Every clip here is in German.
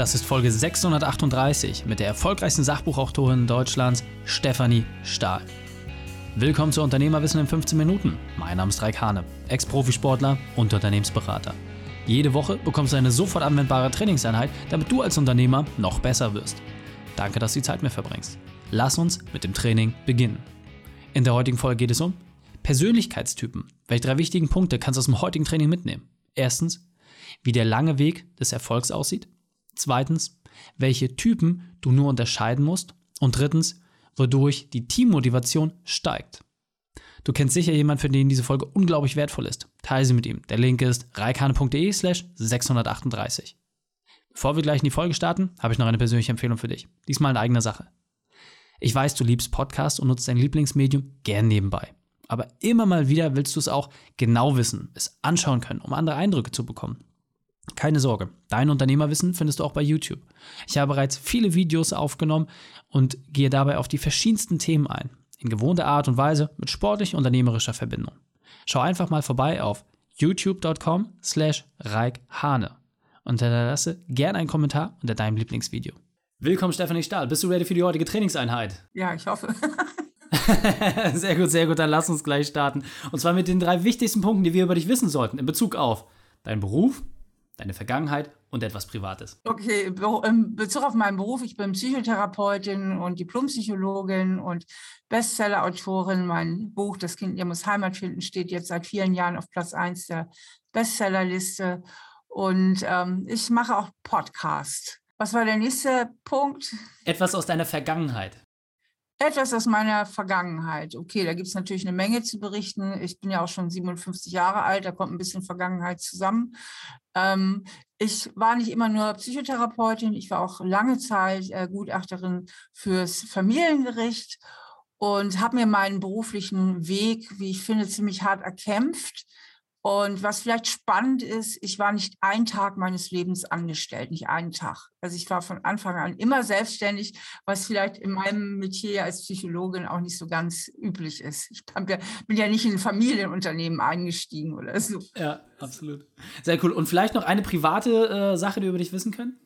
Das ist Folge 638 mit der erfolgreichsten Sachbuchautorin Deutschlands, Stefanie Stahl. Willkommen zu Unternehmerwissen in 15 Minuten. Mein Name ist Raik Hane, Ex-Profisportler und Unternehmensberater. Jede Woche bekommst du eine sofort anwendbare Trainingseinheit, damit du als Unternehmer noch besser wirst. Danke, dass du die Zeit mit verbringst. Lass uns mit dem Training beginnen. In der heutigen Folge geht es um Persönlichkeitstypen. Welche drei wichtigen Punkte kannst du aus dem heutigen Training mitnehmen? Erstens, wie der lange Weg des Erfolgs aussieht. Zweitens, welche Typen du nur unterscheiden musst. Und drittens, wodurch die Teammotivation steigt. Du kennst sicher jemanden, für den diese Folge unglaublich wertvoll ist. Teile sie mit ihm. Der Link ist reikane.de slash 638. Bevor wir gleich in die Folge starten, habe ich noch eine persönliche Empfehlung für dich. Diesmal in eigener Sache. Ich weiß, du liebst Podcasts und nutzt dein Lieblingsmedium gern nebenbei. Aber immer mal wieder willst du es auch genau wissen, es anschauen können, um andere Eindrücke zu bekommen. Keine Sorge, dein Unternehmerwissen findest du auch bei YouTube. Ich habe bereits viele Videos aufgenommen und gehe dabei auf die verschiedensten Themen ein, in gewohnter Art und Weise mit sportlich unternehmerischer Verbindung. Schau einfach mal vorbei auf youtube.com slash reikhane und hinterlasse gerne einen Kommentar unter deinem Lieblingsvideo. Willkommen Stefanie Stahl, bist du ready für die heutige Trainingseinheit? Ja, ich hoffe. sehr gut, sehr gut, dann lass uns gleich starten. Und zwar mit den drei wichtigsten Punkten, die wir über dich wissen sollten in Bezug auf deinen Beruf, deine Vergangenheit und etwas Privates. Okay, in Bezug auf meinen Beruf, ich bin Psychotherapeutin und Diplompsychologin und Bestsellerautorin. Mein Buch Das Kind ihr muss Heimat finden steht jetzt seit vielen Jahren auf Platz 1 der Bestsellerliste. Und ähm, ich mache auch Podcast. Was war der nächste Punkt? Etwas aus deiner Vergangenheit. Etwas aus meiner Vergangenheit. Okay, da gibt es natürlich eine Menge zu berichten. Ich bin ja auch schon 57 Jahre alt, da kommt ein bisschen Vergangenheit zusammen. Ähm, ich war nicht immer nur Psychotherapeutin, ich war auch lange Zeit äh, Gutachterin fürs Familiengericht und habe mir meinen beruflichen Weg, wie ich finde, ziemlich hart erkämpft und was vielleicht spannend ist, ich war nicht einen Tag meines Lebens angestellt, nicht einen Tag. Also ich war von Anfang an immer selbstständig, was vielleicht in meinem Metier als Psychologin auch nicht so ganz üblich ist. Ich bin ja nicht in ein Familienunternehmen eingestiegen oder so. Ja, absolut. Sehr cool. Und vielleicht noch eine private äh, Sache, die wir über dich wissen können?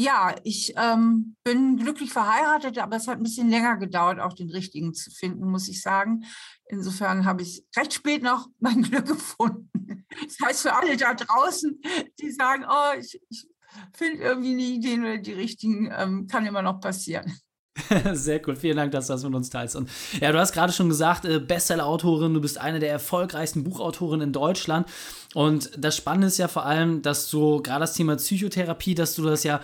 Ja, ich ähm, bin glücklich verheiratet, aber es hat ein bisschen länger gedauert, auch den richtigen zu finden, muss ich sagen. Insofern habe ich recht spät noch mein Glück gefunden. Das heißt für alle da draußen, die sagen, oh, ich, ich finde irgendwie nie den oder die richtigen, ähm, kann immer noch passieren. Sehr cool, vielen Dank, dass du das mit uns teilst. Und ja, du hast gerade schon gesagt, äh, Bestseller-Autorin, du bist eine der erfolgreichsten Buchautorinnen in Deutschland. Und das Spannende ist ja vor allem, dass du gerade das Thema Psychotherapie, dass du das ja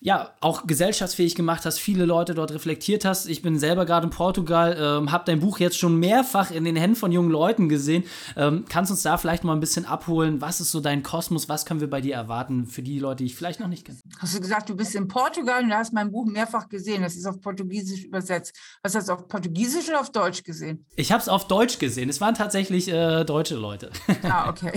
ja, auch gesellschaftsfähig gemacht hast, viele Leute dort reflektiert hast. Ich bin selber gerade in Portugal, ähm, habe dein Buch jetzt schon mehrfach in den Händen von jungen Leuten gesehen. Ähm, kannst uns da vielleicht mal ein bisschen abholen? Was ist so dein Kosmos? Was können wir bei dir erwarten für die Leute, die ich vielleicht noch nicht kenne? Hast du gesagt, du bist in Portugal und du hast mein Buch mehrfach gesehen. Das ist auf Portugiesisch übersetzt. Hast du das auf Portugiesisch oder auf Deutsch gesehen? Ich habe es auf Deutsch gesehen. Es waren tatsächlich äh, deutsche Leute. ah, okay.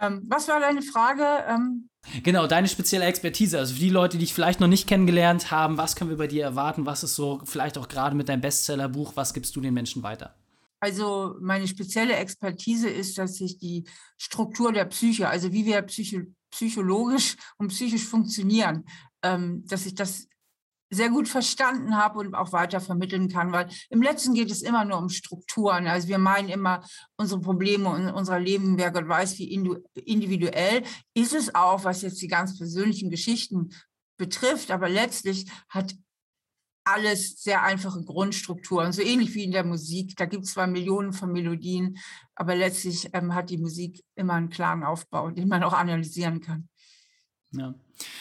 Ähm, was war deine Frage? Ähm Genau, deine spezielle Expertise. Also für die Leute, die dich vielleicht noch nicht kennengelernt haben, was können wir bei dir erwarten? Was ist so vielleicht auch gerade mit deinem Bestsellerbuch, was gibst du den Menschen weiter? Also meine spezielle Expertise ist, dass ich die Struktur der Psyche, also wie wir psycho psychologisch und psychisch funktionieren, ähm, dass ich das sehr gut verstanden habe und auch weiter vermitteln kann, weil im letzten geht es immer nur um Strukturen. Also wir meinen immer, unsere Probleme und unser Leben, wer Gott weiß, wie individuell ist es auch, was jetzt die ganz persönlichen Geschichten betrifft. Aber letztlich hat alles sehr einfache Grundstrukturen, so ähnlich wie in der Musik. Da gibt es zwar Millionen von Melodien, aber letztlich ähm, hat die Musik immer einen klaren Aufbau, den man auch analysieren kann. Ja.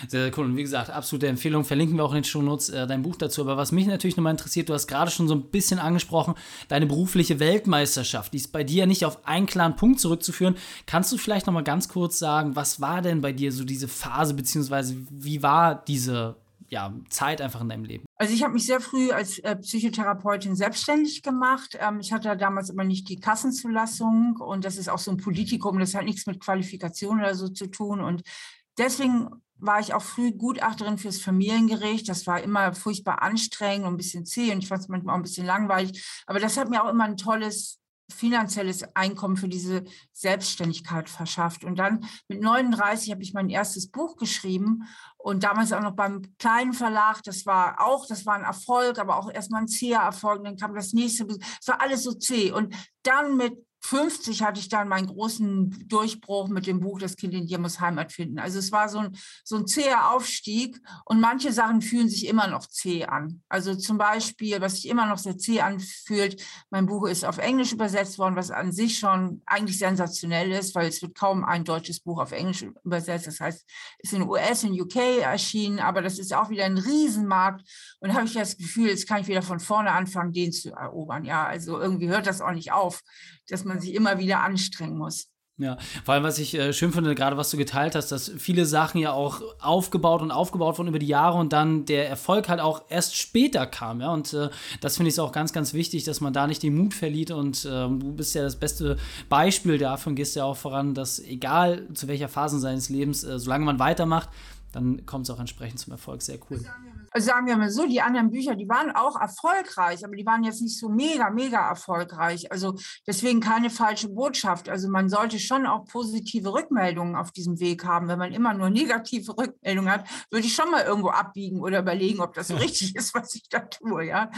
Sehr, sehr cool. Und wie gesagt, absolute Empfehlung. Verlinken wir auch in den Shownotes äh, dein Buch dazu. Aber was mich natürlich nochmal interessiert, du hast gerade schon so ein bisschen angesprochen, deine berufliche Weltmeisterschaft. Die ist bei dir nicht auf einen klaren Punkt zurückzuführen. Kannst du vielleicht nochmal ganz kurz sagen, was war denn bei dir so diese Phase, beziehungsweise wie war diese ja, Zeit einfach in deinem Leben? Also ich habe mich sehr früh als äh, Psychotherapeutin selbstständig gemacht. Ähm, ich hatte damals aber nicht die Kassenzulassung und das ist auch so ein Politikum, das hat nichts mit Qualifikation oder so zu tun. Und deswegen war ich auch früh Gutachterin fürs Familiengericht. Das war immer furchtbar anstrengend und ein bisschen zäh und ich fand es manchmal auch ein bisschen langweilig. Aber das hat mir auch immer ein tolles finanzielles Einkommen für diese Selbstständigkeit verschafft. Und dann mit 39 habe ich mein erstes Buch geschrieben und damals auch noch beim kleinen Verlag. Das war auch, das war ein Erfolg, aber auch erstmal ein zäher Erfolg. Dann kam das nächste, es war alles so zäh. Und dann mit 50 hatte ich dann meinen großen Durchbruch mit dem Buch Das Kind in dir muss Heimat finden. Also es war so ein, so ein zäher Aufstieg und manche Sachen fühlen sich immer noch zäh an. Also zum Beispiel, was sich immer noch sehr zäh anfühlt, mein Buch ist auf Englisch übersetzt worden, was an sich schon eigentlich sensationell ist, weil es wird kaum ein deutsches Buch auf Englisch übersetzt. Das heißt, es ist in US, in UK erschienen, aber das ist auch wieder ein Riesenmarkt. Und da habe ich das Gefühl, jetzt kann ich wieder von vorne anfangen, den zu erobern. Ja, also irgendwie hört das auch nicht auf dass man sich immer wieder anstrengen muss. Ja, vor allem, was ich äh, schön finde, gerade was du geteilt hast, dass viele Sachen ja auch aufgebaut und aufgebaut wurden über die Jahre und dann der Erfolg halt auch erst später kam, ja. Und äh, das finde ich auch ganz, ganz wichtig, dass man da nicht den Mut verliert. Und äh, du bist ja das beste Beispiel und gehst ja auch voran, dass egal zu welcher Phase seines Lebens, äh, solange man weitermacht, dann kommt es auch entsprechend zum Erfolg. Sehr cool. Also sagen wir mal so, die anderen Bücher, die waren auch erfolgreich, aber die waren jetzt nicht so mega, mega erfolgreich. Also deswegen keine falsche Botschaft. Also man sollte schon auch positive Rückmeldungen auf diesem Weg haben. Wenn man immer nur negative Rückmeldungen hat, würde ich schon mal irgendwo abbiegen oder überlegen, ob das so richtig ist, was ich da tue. Ja?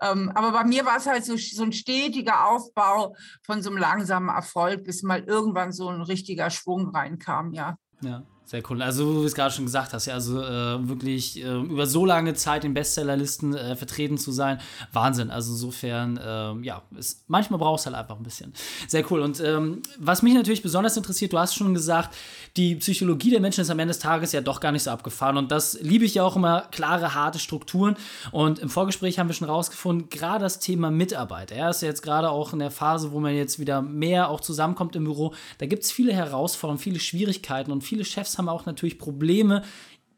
Ähm, aber bei mir war es halt so, so ein stetiger Aufbau von so einem langsamen Erfolg, bis mal irgendwann so ein richtiger Schwung reinkam, ja. Ja. Sehr cool. Also, wie du es gerade schon gesagt hast, ja, also äh, wirklich äh, über so lange Zeit in Bestsellerlisten äh, vertreten zu sein, Wahnsinn. Also, insofern, ähm, ja, ist, manchmal brauchst du halt einfach ein bisschen. Sehr cool. Und ähm, was mich natürlich besonders interessiert, du hast schon gesagt, die Psychologie der Menschen ist am Ende des Tages ja doch gar nicht so abgefahren. Und das liebe ich ja auch immer, klare, harte Strukturen. Und im Vorgespräch haben wir schon rausgefunden, gerade das Thema Mitarbeit. Er ist ja jetzt gerade auch in der Phase, wo man jetzt wieder mehr auch zusammenkommt im Büro. Da gibt es viele Herausforderungen, viele Schwierigkeiten und viele Chefs haben auch natürlich Probleme,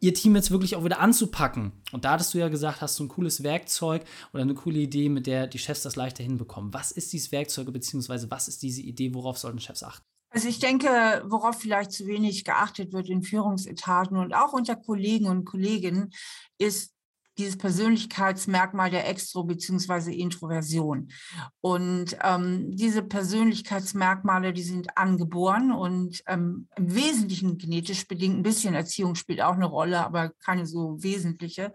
ihr Team jetzt wirklich auch wieder anzupacken. Und da hattest du ja gesagt, hast du ein cooles Werkzeug oder eine coole Idee, mit der die Chefs das leichter hinbekommen. Was ist dieses Werkzeug, beziehungsweise was ist diese Idee, worauf sollten Chefs achten? Also ich denke, worauf vielleicht zu wenig geachtet wird in Führungsetagen und auch unter Kollegen und Kolleginnen, ist dieses Persönlichkeitsmerkmal der Extro- bzw. Introversion. Und ähm, diese Persönlichkeitsmerkmale, die sind angeboren und ähm, im Wesentlichen genetisch bedingt. Ein bisschen Erziehung spielt auch eine Rolle, aber keine so wesentliche.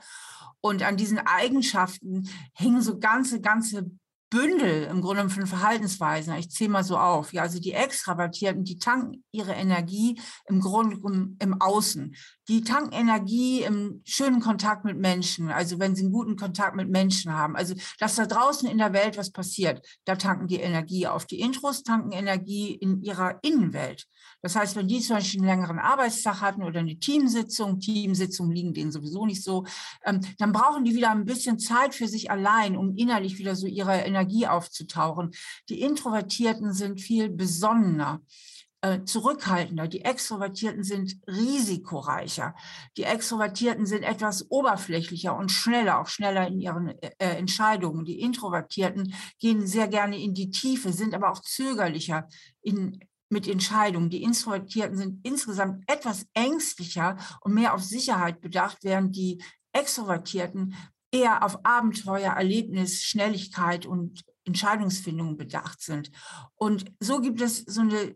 Und an diesen Eigenschaften hängen so ganze, ganze Bündel im Grunde von Verhaltensweisen. Ich zähle mal so auf. Ja, also die Extravertierten, die tanken ihre Energie im Grunde im Außen. Die tanken Energie im schönen Kontakt mit Menschen. Also wenn sie einen guten Kontakt mit Menschen haben. Also dass da draußen in der Welt was passiert, da tanken die Energie auf. Die Intros tanken Energie in ihrer Innenwelt. Das heißt, wenn die zum Beispiel einen längeren Arbeitstag hatten oder eine Teamsitzung, Teamsitzungen liegen denen sowieso nicht so, ähm, dann brauchen die wieder ein bisschen Zeit für sich allein, um innerlich wieder so ihre Energie aufzutauchen. Die Introvertierten sind viel besonnener äh, zurückhaltender. Die Extrovertierten sind risikoreicher. Die Extrovertierten sind etwas oberflächlicher und schneller, auch schneller in ihren äh, Entscheidungen. Die Introvertierten gehen sehr gerne in die Tiefe, sind aber auch zögerlicher in, mit Entscheidungen. Die Introvertierten sind insgesamt etwas ängstlicher und mehr auf Sicherheit bedacht, während die Extrovertierten eher auf Abenteuer, Erlebnis, Schnelligkeit und Entscheidungsfindung bedacht sind. Und so gibt es so eine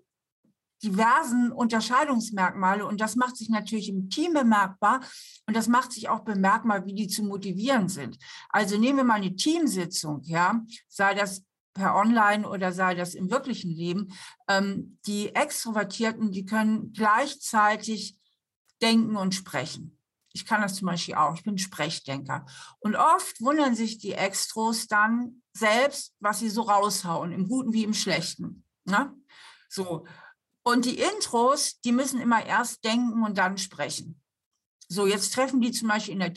diversen Unterscheidungsmerkmale und das macht sich natürlich im Team bemerkbar und das macht sich auch bemerkbar, wie die zu motivieren sind. Also nehmen wir mal eine Teamsitzung, ja, sei das per Online oder sei das im wirklichen Leben. Ähm, die Extrovertierten, die können gleichzeitig denken und sprechen. Ich kann das zum Beispiel auch. Ich bin Sprechdenker. Und oft wundern sich die Extros dann selbst, was sie so raushauen, im Guten wie im Schlechten. Ne? So. Und die Intros, die müssen immer erst denken und dann sprechen. So, jetzt treffen die zum Beispiel in der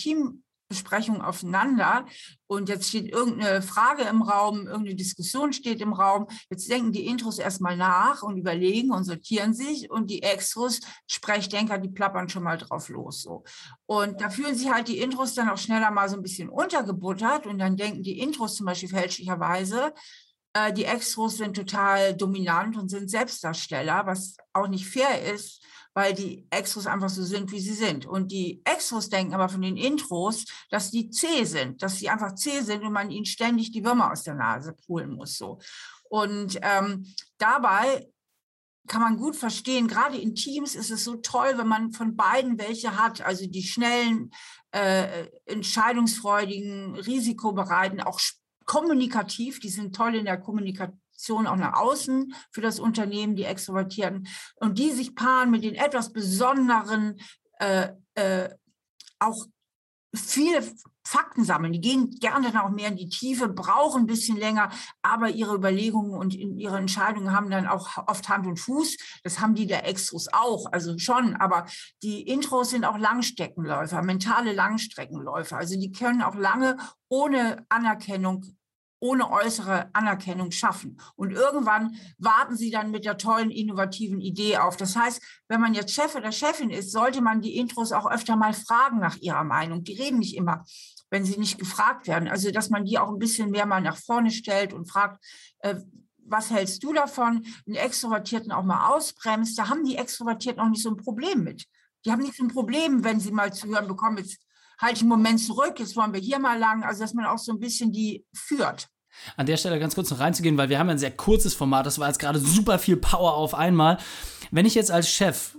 Teambesprechung aufeinander und jetzt steht irgendeine Frage im Raum, irgendeine Diskussion steht im Raum. Jetzt denken die Intros erstmal nach und überlegen und sortieren sich und die Extros, Sprechdenker, die plappern schon mal drauf los. So. Und da fühlen sich halt die Intros dann auch schneller mal so ein bisschen untergebuttert und dann denken die Intros zum Beispiel fälschlicherweise, äh, die Extros sind total dominant und sind Selbstdarsteller, was auch nicht fair ist, weil die Extros einfach so sind, wie sie sind. Und die Extros denken aber von den Intros, dass die zäh sind, dass sie einfach zäh sind und man ihnen ständig die Würmer aus der Nase pulen muss. So. Und ähm, dabei kann man gut verstehen, gerade in Teams ist es so toll, wenn man von beiden welche hat, also die schnellen, äh, entscheidungsfreudigen, risikobereiten, auch kommunikativ, die sind toll in der Kommunikation auch nach außen für das Unternehmen, die Extrovertierten, und die sich paaren mit den etwas besonderen, äh, äh, auch viele Fakten sammeln. Die gehen gerne dann auch mehr in die Tiefe, brauchen ein bisschen länger, aber ihre Überlegungen und ihre Entscheidungen haben dann auch oft Hand und Fuß. Das haben die der Extros auch, also schon. Aber die Intros sind auch Langstreckenläufer, mentale Langstreckenläufer. Also die können auch lange ohne Anerkennung ohne äußere Anerkennung schaffen. Und irgendwann warten sie dann mit der tollen, innovativen Idee auf. Das heißt, wenn man jetzt Chef oder Chefin ist, sollte man die Intros auch öfter mal fragen nach ihrer Meinung. Die reden nicht immer, wenn sie nicht gefragt werden. Also, dass man die auch ein bisschen mehr mal nach vorne stellt und fragt, äh, was hältst du davon, einen Extrovertierten auch mal ausbremst. Da haben die Extrovertierten auch nicht so ein Problem mit. Die haben nicht so ein Problem, wenn sie mal zu hören bekommen, jetzt halte ich einen Moment zurück, jetzt wollen wir hier mal lang. Also, dass man auch so ein bisschen die führt. An der Stelle ganz kurz noch reinzugehen, weil wir haben ein sehr kurzes Format, das war jetzt gerade super viel Power auf einmal. Wenn ich jetzt als Chef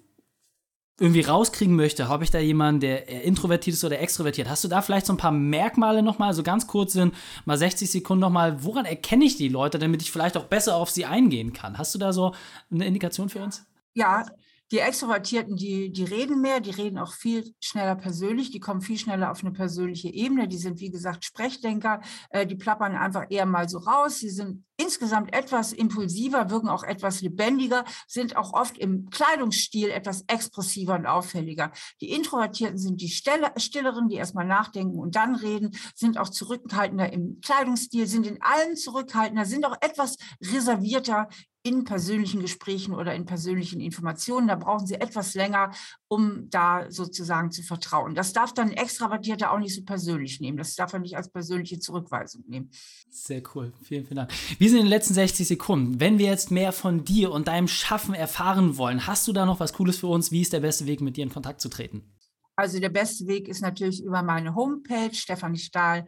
irgendwie rauskriegen möchte, habe ich da jemanden, der introvertiert ist oder extrovertiert. Hast du da vielleicht so ein paar Merkmale nochmal, so ganz kurz sind, mal 60 Sekunden nochmal, woran erkenne ich die Leute, damit ich vielleicht auch besser auf sie eingehen kann? Hast du da so eine Indikation für uns? Ja, die Extrovertierten, die, die reden mehr, die reden auch viel schneller persönlich, die kommen viel schneller auf eine persönliche Ebene, die sind, wie gesagt, Sprechdenker, äh, die plappern einfach eher mal so raus, sie sind insgesamt etwas impulsiver, wirken auch etwas lebendiger, sind auch oft im Kleidungsstil etwas expressiver und auffälliger. Die Introvertierten sind die Stilleren, die erstmal nachdenken und dann reden, sind auch zurückhaltender im Kleidungsstil, sind in allen zurückhaltender, sind auch etwas reservierter in persönlichen Gesprächen oder in persönlichen Informationen. Da brauchen Sie etwas länger, um da sozusagen zu vertrauen. Das darf dann ein Extravertierter auch nicht so persönlich nehmen. Das darf er nicht als persönliche Zurückweisung nehmen. Sehr cool. Vielen, vielen Dank. Wir sind in den letzten 60 Sekunden. Wenn wir jetzt mehr von dir und deinem Schaffen erfahren wollen, hast du da noch was Cooles für uns? Wie ist der beste Weg, mit dir in Kontakt zu treten? Also der beste Weg ist natürlich über meine Homepage stephaniestahl.de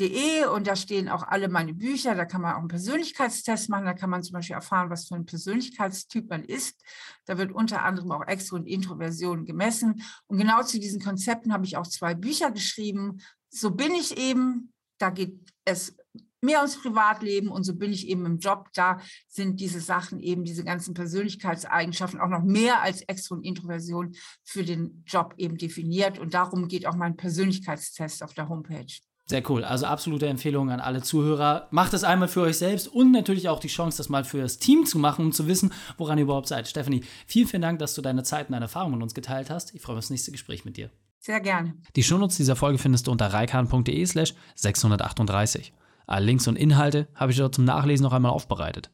De und da stehen auch alle meine Bücher. Da kann man auch einen Persönlichkeitstest machen. Da kann man zum Beispiel erfahren, was für ein Persönlichkeitstyp man ist. Da wird unter anderem auch Extro- und Introversion gemessen. Und genau zu diesen Konzepten habe ich auch zwei Bücher geschrieben. So bin ich eben. Da geht es mehr ums Privatleben und so bin ich eben im Job. Da sind diese Sachen eben, diese ganzen Persönlichkeitseigenschaften auch noch mehr als Extro- und Introversion für den Job eben definiert. Und darum geht auch mein Persönlichkeitstest auf der Homepage. Sehr cool. Also absolute Empfehlung an alle Zuhörer. Macht es einmal für euch selbst und natürlich auch die Chance, das mal für das Team zu machen, um zu wissen, woran ihr überhaupt seid. Stephanie, vielen, vielen Dank, dass du deine Zeit und deine Erfahrungen mit uns geteilt hast. Ich freue mich auf das nächste Gespräch mit dir. Sehr gerne. Die Shownotes dieser Folge findest du unter reikan.de slash 638. Alle Links und Inhalte habe ich dort zum Nachlesen noch einmal aufbereitet.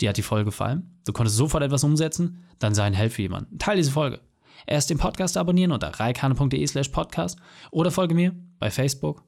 Dir hat die Folge gefallen? Du konntest sofort etwas umsetzen? Dann sei ein Held für jemanden. Teil diese Folge. Erst den Podcast abonnieren unter reikan.de slash podcast oder folge mir bei Facebook,